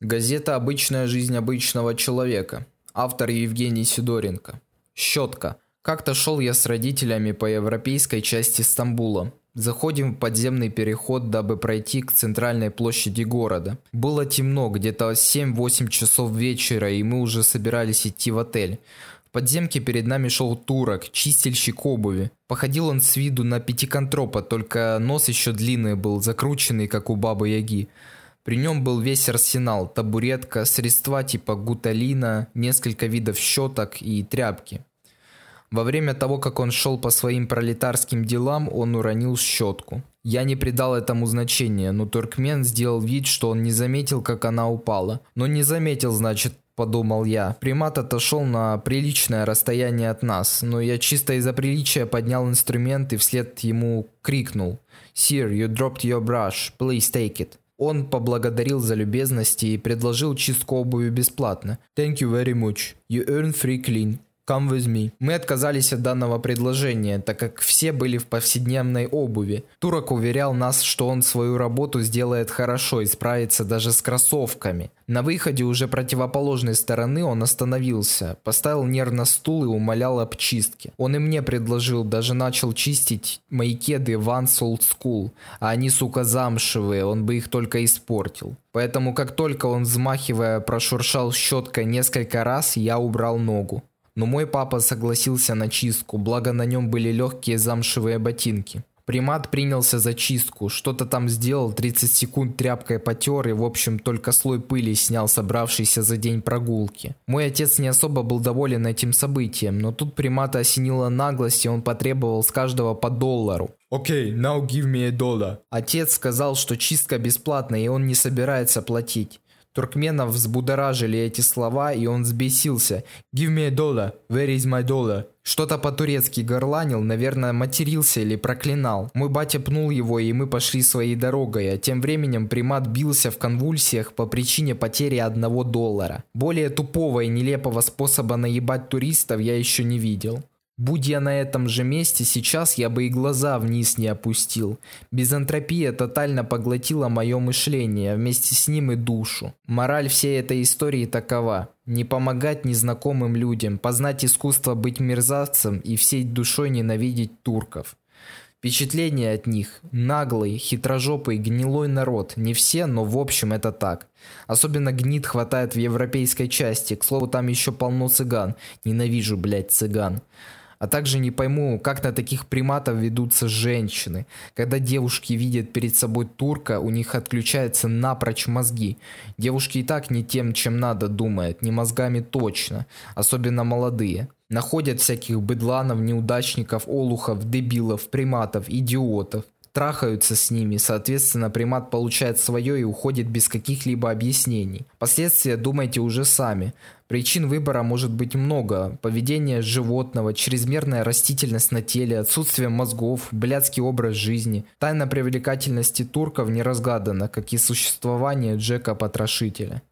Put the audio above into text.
Газета «Обычная жизнь обычного человека». Автор Евгений Сидоренко. Щетка. Как-то шел я с родителями по европейской части Стамбула. Заходим в подземный переход, дабы пройти к центральной площади города. Было темно, где-то 7-8 часов вечера, и мы уже собирались идти в отель. В подземке перед нами шел турок, чистильщик обуви. Походил он с виду на пятиконтропа, только нос еще длинный был, закрученный, как у бабы Яги. При нем был весь арсенал, табуретка, средства типа гуталина, несколько видов щеток и тряпки. Во время того, как он шел по своим пролетарским делам, он уронил щетку. Я не придал этому значения, но туркмен сделал вид, что он не заметил, как она упала. Но не заметил, значит, подумал я. Примат отошел на приличное расстояние от нас, но я чисто из-за приличия поднял инструмент и вслед ему крикнул. «Sir, you dropped your brush, please take it». Он поблагодарил за любезности и предложил чистку обуви бесплатно. Thank you very much. You earn free clean. Come with me. Мы отказались от данного предложения, так как все были в повседневной обуви. Турок уверял нас, что он свою работу сделает хорошо и справится даже с кроссовками. На выходе уже противоположной стороны он остановился, поставил нервно стул и умолял об чистке. Он и мне предложил, даже начал чистить мои кеды Vans Old School, а они, сука, замшевые, он бы их только испортил. Поэтому как только он, взмахивая, прошуршал щеткой несколько раз, я убрал ногу. Но мой папа согласился на чистку, благо на нем были легкие замшевые ботинки. Примат принялся за чистку, что-то там сделал, 30 секунд тряпкой потер и в общем только слой пыли снял собравшийся за день прогулки. Мой отец не особо был доволен этим событием, но тут примата осенила наглость и он потребовал с каждого по доллару. Окей, okay, now give me a dollar. Отец сказал, что чистка бесплатная и он не собирается платить. Туркменов взбудоражили эти слова, и он взбесился. «Give me a dollar. Where is my dollar?» Что-то по-турецки горланил, наверное, матерился или проклинал. Мой батя пнул его, и мы пошли своей дорогой, а тем временем примат бился в конвульсиях по причине потери одного доллара. Более тупого и нелепого способа наебать туристов я еще не видел. Будь я на этом же месте, сейчас я бы и глаза вниз не опустил. Безантропия тотально поглотила мое мышление, вместе с ним и душу. Мораль всей этой истории такова. Не помогать незнакомым людям, познать искусство быть мерзавцем и всей душой ненавидеть турков. Впечатление от них – наглый, хитрожопый, гнилой народ. Не все, но в общем это так. Особенно гнид хватает в европейской части. К слову, там еще полно цыган. Ненавижу, блядь, цыган. А также не пойму, как на таких приматов ведутся женщины. Когда девушки видят перед собой турка, у них отключаются напрочь мозги. Девушки и так не тем, чем надо думают, не мозгами точно, особенно молодые. Находят всяких быдланов, неудачников, олухов, дебилов, приматов, идиотов трахаются с ними, соответственно, примат получает свое и уходит без каких-либо объяснений. Последствия думайте уже сами. Причин выбора может быть много. Поведение животного, чрезмерная растительность на теле, отсутствие мозгов, блядский образ жизни. Тайна привлекательности турков не разгадана, как и существование Джека Потрошителя.